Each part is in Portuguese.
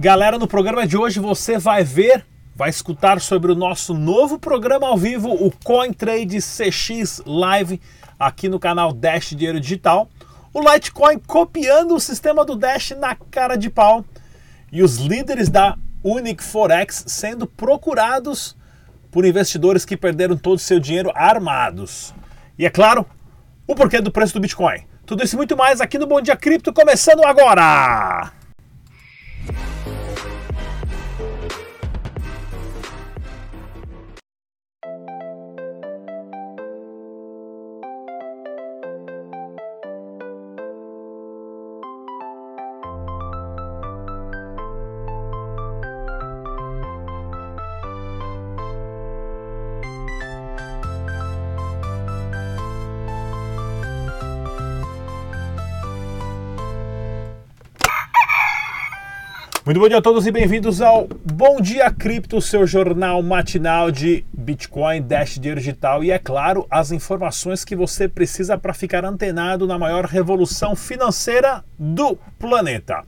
Galera, no programa de hoje você vai ver, vai escutar sobre o nosso novo programa ao vivo, o CoinTrade CX Live, aqui no canal Dash Dinheiro Digital. O Litecoin copiando o sistema do Dash na cara de pau. E os líderes da Unic Forex sendo procurados por investidores que perderam todo o seu dinheiro armados. E é claro, o porquê do preço do Bitcoin. Tudo isso e muito mais aqui no Bom Dia Cripto, começando agora! Muito bom dia a todos e bem-vindos ao Bom Dia Cripto, seu jornal matinal de Bitcoin, Dash Dinheiro Digital e, é claro, as informações que você precisa para ficar antenado na maior revolução financeira do planeta.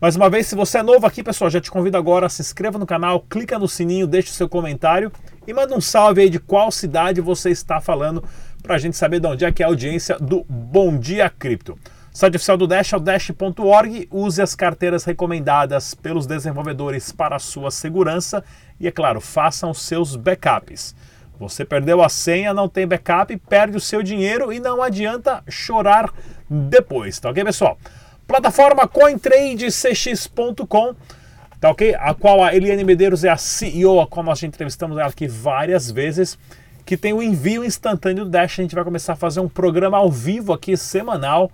Mais uma vez, se você é novo aqui, pessoal, já te convido agora se inscreva no canal, clica no sininho, deixe o seu comentário e manda um salve aí de qual cidade você está falando para a gente saber de onde é que é a audiência do Bom Dia Cripto. Site oficial do Dash é o dash.org. Use as carteiras recomendadas pelos desenvolvedores para a sua segurança e, é claro, façam seus backups. Você perdeu a senha, não tem backup, perde o seu dinheiro e não adianta chorar depois, tá ok, pessoal? Plataforma CoinTradeCX.com, tá ok? A qual a Eliane Medeiros é a CEO, a qual nós já entrevistamos ela aqui várias vezes, que tem o envio instantâneo do Dash. A gente vai começar a fazer um programa ao vivo aqui, semanal,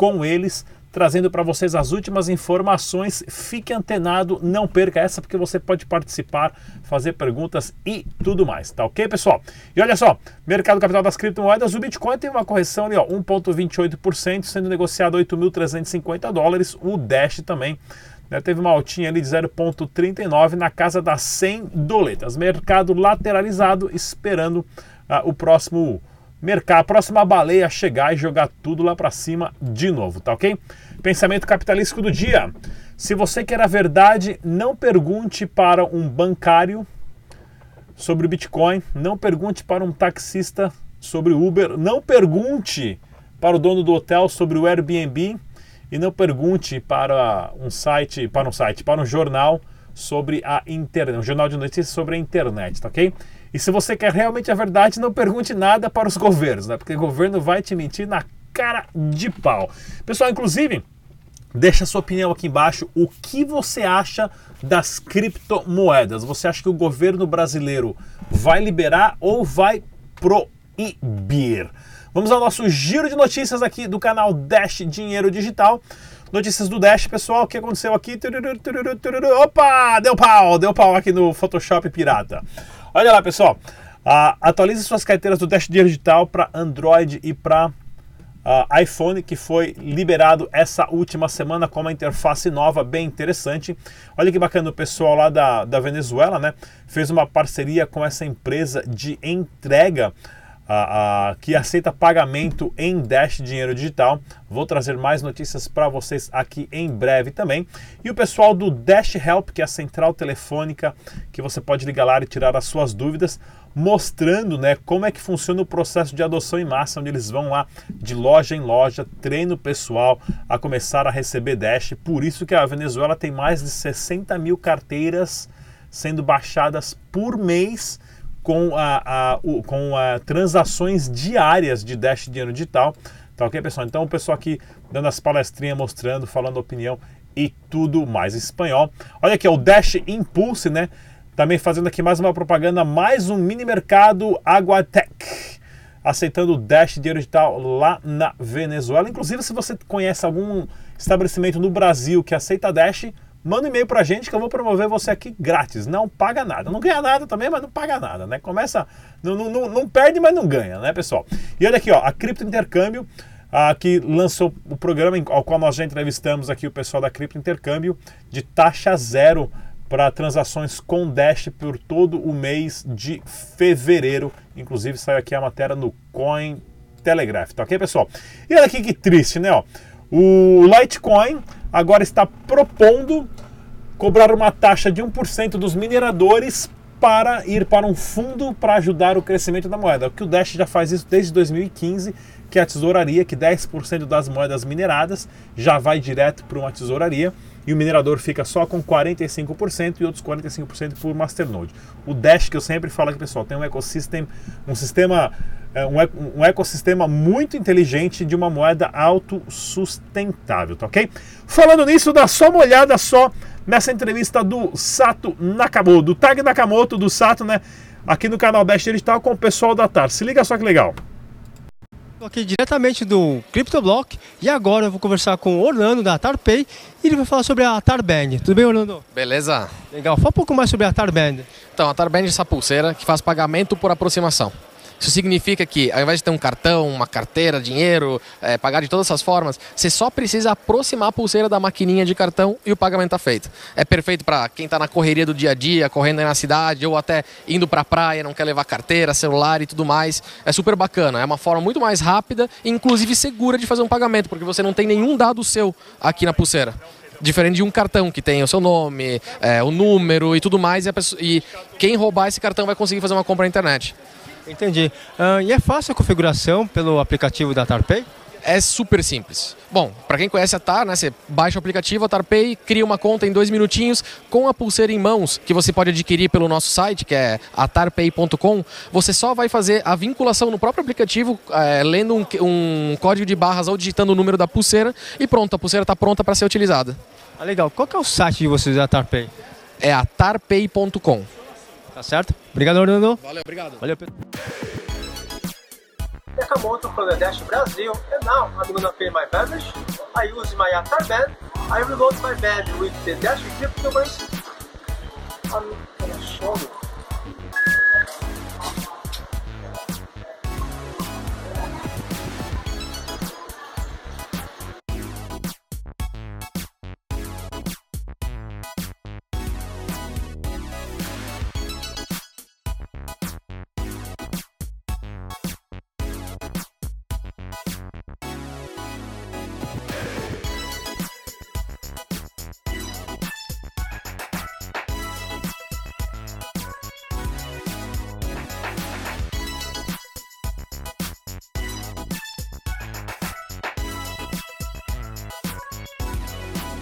com eles, trazendo para vocês as últimas informações. Fique antenado, não perca essa, porque você pode participar, fazer perguntas e tudo mais, tá ok, pessoal? E olha só, mercado capital das criptomoedas, o Bitcoin teve uma correção ali, ó, 1,28%, sendo negociado 8.350 dólares, o Dash também. Né, teve uma altinha ali de 0,39 na casa das 100 doletas. Mercado lateralizado, esperando uh, o próximo mercado, a próxima baleia chegar e jogar tudo lá para cima de novo, tá ok? Pensamento capitalístico do dia. Se você quer a verdade, não pergunte para um bancário sobre o Bitcoin, não pergunte para um taxista sobre o Uber, não pergunte para o dono do hotel sobre o Airbnb e não pergunte para um site, para um site, para um jornal sobre a internet, um jornal de notícias sobre a internet, tá ok? E se você quer realmente a verdade, não pergunte nada para os governos, né? Porque o governo vai te mentir na cara de pau. Pessoal, inclusive, deixa sua opinião aqui embaixo. O que você acha das criptomoedas? Você acha que o governo brasileiro vai liberar ou vai proibir? Vamos ao nosso giro de notícias aqui do canal Dash Dinheiro Digital. Notícias do Dash, pessoal, o que aconteceu aqui? Opa, deu pau, deu pau aqui no Photoshop pirata. Olha lá, pessoal. Uh, atualize suas carteiras do Dash Digital para Android e para uh, ah, iPhone, que foi liberado essa última semana com uma interface nova bem interessante. Olha que bacana o pessoal lá da, da Venezuela, né? Fez uma parceria com essa empresa de entrega uh, que aceita pagamento em Dash Dinheiro Digital. Vou trazer mais notícias para vocês aqui em breve também. E o pessoal do Dash Help, que é a central telefônica que você pode ligar lá e tirar as suas dúvidas, mostrando né, como é que funciona o processo de adoção em massa, onde eles vão lá de loja em loja, treino pessoal a começar a receber Dash. Por isso que a Venezuela tem mais de 60 mil carteiras sendo baixadas por mês com, a, a, o, com a transações diárias de Dash Dinheiro Digital. Tá ok, pessoal? Então, o pessoal aqui dando as palestrinhas, mostrando, falando opinião e tudo mais. Espanhol. Olha aqui, o Dash Impulse, né? Também fazendo aqui mais uma propaganda, mais um mini mercado Aguatec, aceitando o Dash Dinheiro Digital lá na Venezuela. Inclusive, se você conhece algum estabelecimento no Brasil que aceita Dash, manda um e-mail pra gente que eu vou promover você aqui grátis. Não paga nada. Não ganha nada também, mas não paga nada, né? Começa. Não, não, não perde, mas não ganha, né, pessoal? E olha aqui, ó, a Cripto Intercâmbio. Ah, que lançou o programa ao qual nós já entrevistamos aqui o pessoal da Cripto Intercâmbio de taxa zero para transações com Dash por todo o mês de fevereiro. Inclusive saiu aqui a matéria no Coin Telegraph, tá ok, pessoal? E olha aqui que triste, né? Ó. O Litecoin agora está propondo cobrar uma taxa de 1% dos mineradores para ir para um fundo para ajudar o crescimento da moeda. O que o Dash já faz isso desde 2015, que é a tesouraria, que 10% das moedas mineradas já vai direto para uma tesouraria e o minerador fica só com 45% e outros 45% por masternode. O Dash que eu sempre falo aqui, pessoal, tem um ecossistema, um sistema é, um, ecossistema muito inteligente de uma moeda autossustentável, tá ok? Falando nisso, dá só uma olhada só nessa entrevista do Sato Nakamoto, do Tag Nakamoto, do Sato, né? Aqui no canal Dash Digital com o pessoal da TAR. Se liga só que legal. Estou aqui diretamente do CryptoBlock e agora eu vou conversar com o Orlando da TarPay e ele vai falar sobre a Tarband. Tudo bem, Orlando? Beleza. Legal. Fala um pouco mais sobre a Tarband. Então, a Tarband é essa pulseira que faz pagamento por aproximação. Isso significa que, ao invés de ter um cartão, uma carteira, dinheiro, é, pagar de todas essas formas, você só precisa aproximar a pulseira da maquininha de cartão e o pagamento está feito. É perfeito para quem está na correria do dia a dia, correndo aí na cidade, ou até indo para a praia, não quer levar carteira, celular e tudo mais. É super bacana. É uma forma muito mais rápida e, inclusive, segura de fazer um pagamento, porque você não tem nenhum dado seu aqui na pulseira. Diferente de um cartão que tem o seu nome, é, o número e tudo mais, e, pessoa, e quem roubar esse cartão vai conseguir fazer uma compra na internet. Entendi. Uh, e é fácil a configuração pelo aplicativo da TarPay? É super simples. Bom, para quem conhece a TAR, né, você baixa o aplicativo, a TarPay, cria uma conta em dois minutinhos com a pulseira em mãos, que você pode adquirir pelo nosso site, que é atarpay.com. Você só vai fazer a vinculação no próprio aplicativo, é, lendo um, um, código de barras ou digitando o número da pulseira e pronto, a pulseira está pronta para ser utilizada. Ah, legal. Qual que é o site de vocês da TarPay? É atarpay.com. Tá certo? Obrigado, Orlando. Valeu, obrigado. Valeu, Pedro. Nakamoto from the Dash Brazil, and now I'm gonna pay my beverage. I use my Atar band. I reload my band with the Dash cryptocurrency. I'm gonna show you.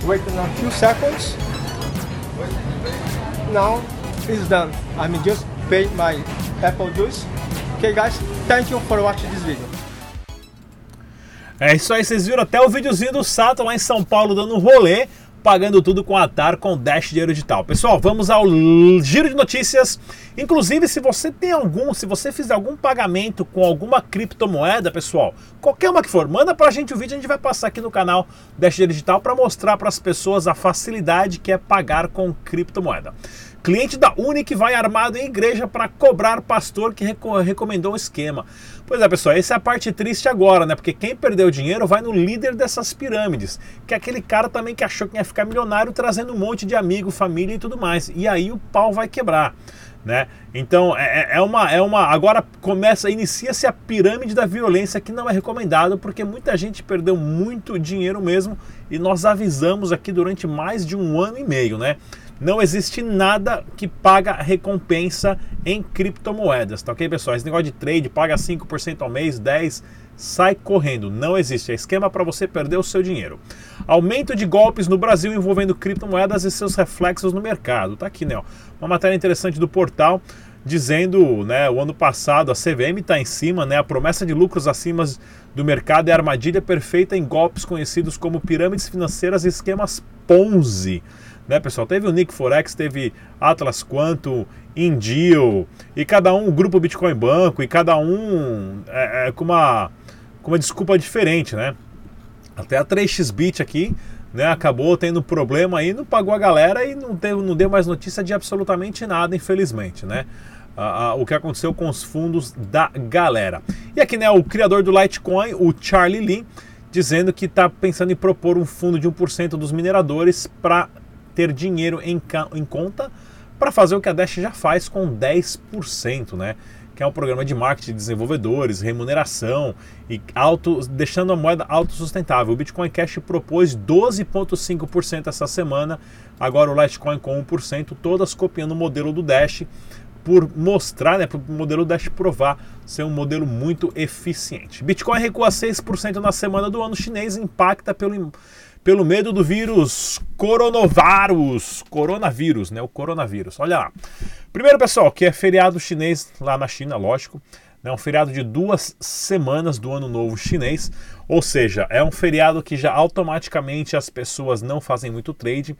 Wait a few seconds. Now it's done. I'm just paid my apple juice. Okay guys, thank you for watching this video. É isso aí, vocês viram até o videozinho do Sato lá em São Paulo dando um rolê pagando tudo com a TAR com Dash Dinheiro Digital. Pessoal, vamos ao giro de notícias. Inclusive, se você tem algum, se você fizer algum pagamento com alguma criptomoeda, pessoal, qualquer uma que for, manda pra gente o vídeo, a gente vai passar aqui no canal Dash Dinheiro Digital para mostrar para as pessoas a facilidade que é pagar com criptomoeda. Cliente da Unic vai armado em igreja para cobrar pastor que recomendou o esquema. Pois é, pessoal, essa é a parte triste agora, né? Porque quem perdeu dinheiro vai no líder dessas pirâmides, que é aquele cara também que achou que ia ficar milionário trazendo um monte de amigo, família e tudo mais. E aí o pau vai quebrar. Né? Então é, é, é uma, é uma. Agora começa, inicia-se a pirâmide da violência que não é recomendado, porque muita gente perdeu muito dinheiro mesmo e nós avisamos aqui durante mais de um ano e meio, né? Não existe nada que paga recompensa em criptomoedas, tá ok, pessoal? Esse negócio de trade, paga 5% ao mês, 10%, sai correndo. Não existe. É esquema para você perder o seu dinheiro. Aumento de golpes no Brasil envolvendo criptomoedas e seus reflexos no mercado. Tá aqui, né? Ó. Uma matéria interessante do portal dizendo, né, o ano passado a CVM está em cima, né, a promessa de lucros acima do mercado é armadilha perfeita em golpes conhecidos como pirâmides financeiras e esquemas Ponzi né, pessoal? Teve o Nick Forex, teve Atlas Quanto, Indio, e cada um, o grupo Bitcoin Banco, e cada um é, é, com, uma, com uma desculpa diferente, né? Até a 3xBit aqui, né, acabou tendo problema aí, não pagou a galera e não, teve, não deu mais notícia de absolutamente nada, infelizmente, né? o que aconteceu com os fundos da galera. E aqui, né, o criador do Litecoin, o Charlie Lee, dizendo que está pensando em propor um fundo de 1% dos mineradores para ter dinheiro em, em conta para fazer o que a Dash já faz com 10%, né? que é um programa de marketing de desenvolvedores, remuneração e auto, deixando a moeda autossustentável. O Bitcoin Cash propôs 12,5% essa semana, agora o Litecoin com 1%, todas copiando o modelo do Dash por mostrar, né, para o modelo Dash provar ser um modelo muito eficiente. Bitcoin recua 6% na semana do ano chinês, impacta pelo pelo medo do vírus coronavírus, coronavírus, né? O coronavírus. Olha lá. Primeiro, pessoal, que é feriado chinês lá na China, lógico. É um feriado de duas semanas do Ano Novo Chinês, ou seja, é um feriado que já automaticamente as pessoas não fazem muito trade.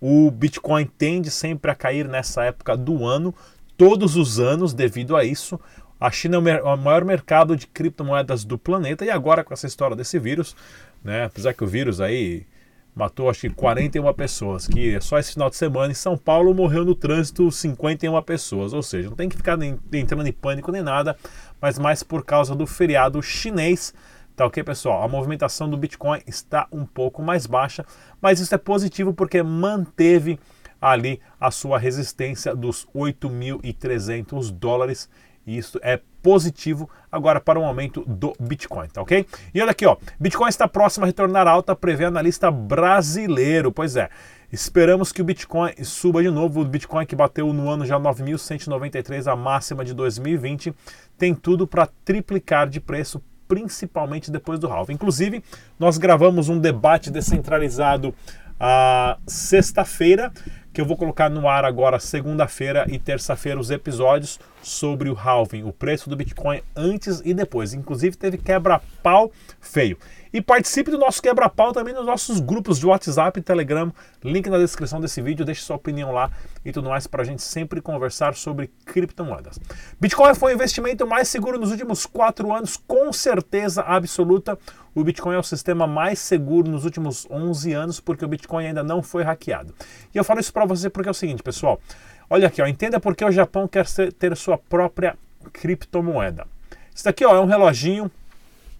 O Bitcoin tende sempre a cair nessa época do ano, todos os anos, devido a isso. A China é o maior mercado de criptomoedas do planeta e agora com essa história desse vírus, né? Apesar que o vírus aí matou acho que 41 pessoas, que só esse final de semana em São Paulo morreu no trânsito 51 pessoas, ou seja, não tem que ficar nem, entrando em pânico nem nada, mas mais por causa do feriado chinês. Tá ok, pessoal? A movimentação do Bitcoin está um pouco mais baixa, mas isso é positivo porque manteve ali a sua resistência dos 8.300 dólares e isso é positivo agora para o aumento do Bitcoin, tá ok? E olha aqui, ó, Bitcoin está próximo a retornar alta, prevê analista brasileiro. Pois é, esperamos que o Bitcoin suba de novo. O Bitcoin que bateu no ano já 9.193, a máxima de 2020, tem tudo para triplicar de preço principalmente depois do halving. Inclusive, nós gravamos um debate descentralizado a sexta-feira, que eu vou colocar no ar agora segunda-feira e terça-feira os episódios sobre o halving, o preço do Bitcoin antes e depois. Inclusive teve quebra-pau feio. E participe do nosso quebra-pau também nos nossos grupos de WhatsApp e Telegram. Link na descrição desse vídeo, deixe sua opinião lá e tudo mais para a gente sempre conversar sobre criptomoedas. Bitcoin foi o investimento mais seguro nos últimos quatro anos, com certeza absoluta. O Bitcoin é o sistema mais seguro nos últimos 11 anos, porque o Bitcoin ainda não foi hackeado. E eu falo isso para você porque é o seguinte, pessoal. Olha aqui, ó, entenda por que o Japão quer ter sua própria criptomoeda. Isso daqui ó, é um reloginho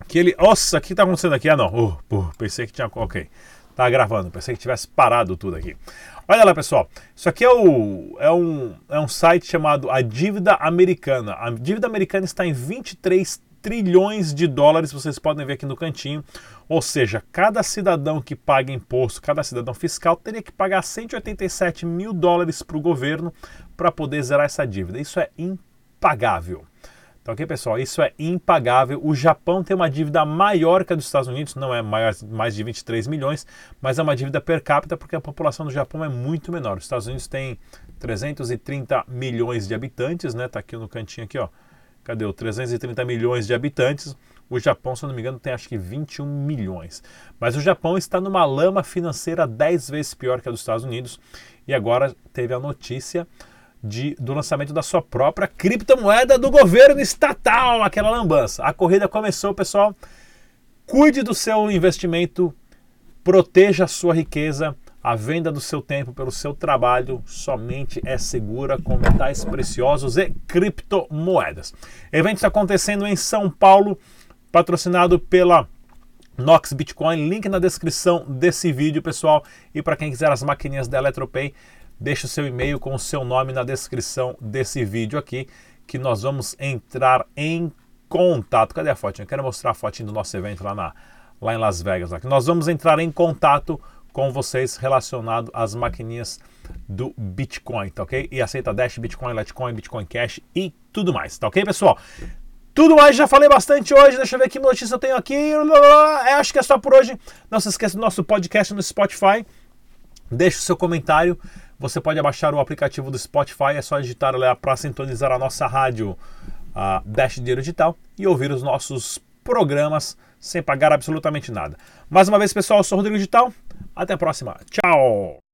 que ele. Nossa, o que está acontecendo aqui? Ah, não. Uh, pensei que tinha. Ok. Tá gravando, pensei que tivesse parado tudo aqui. Olha lá, pessoal. Isso aqui é, o, é, um, é um site chamado A Dívida Americana. A dívida americana está em 23 trilhões de dólares, vocês podem ver aqui no cantinho. Ou seja, cada cidadão que paga imposto, cada cidadão fiscal, teria que pagar 187 mil dólares para o governo para poder zerar essa dívida. Isso é impagável. Tá ok, pessoal? Isso é impagável. O Japão tem uma dívida maior que a dos Estados Unidos, não é maior, mais de 23 milhões, mas é uma dívida per capita porque a população do Japão é muito menor. Os Estados Unidos tem 330 milhões de habitantes, né? Tá aqui no cantinho aqui, ó. Cadê o 330 milhões de habitantes? O Japão, se eu não me engano, tem acho que 21 milhões. Mas o Japão está numa lama financeira 10 vezes pior que a dos Estados Unidos e agora teve a notícia de, do lançamento da sua própria criptomoeda do governo estatal, aquela lambança. A corrida começou, pessoal. Cuide do seu investimento, proteja a sua riqueza. A venda do seu tempo pelo seu trabalho somente é segura com metais preciosos e criptomoedas. evento está acontecendo em São Paulo, patrocinado pela Nox Bitcoin. Link na descrição desse vídeo, pessoal. E para quem quiser as maquininhas da Eletropay, Deixe o seu e-mail com o seu nome na descrição desse vídeo aqui, que nós vamos entrar em contato. Cadê a fotinha? Eu quero mostrar a fotinha do nosso evento lá, na, lá em Las Vegas. Lá. Nós vamos entrar em contato com vocês relacionado às maquininhas do Bitcoin, tá ok? E aceita Dash, Bitcoin, Litecoin, Bitcoin Cash e tudo mais, tá ok, pessoal? Tudo mais, já falei bastante hoje. Deixa eu ver que notícia eu tenho aqui. É, acho que é só por hoje. Não se esqueça do nosso podcast no Spotify. Deixe o seu comentário. Você pode baixar o aplicativo do Spotify, é só digitar lá para sintonizar a nossa rádio a Dash Dinheiro Digital e ouvir os nossos programas sem pagar absolutamente nada. Mais uma vez, pessoal, eu sou o Rodrigo Digital. Até a próxima. Tchau!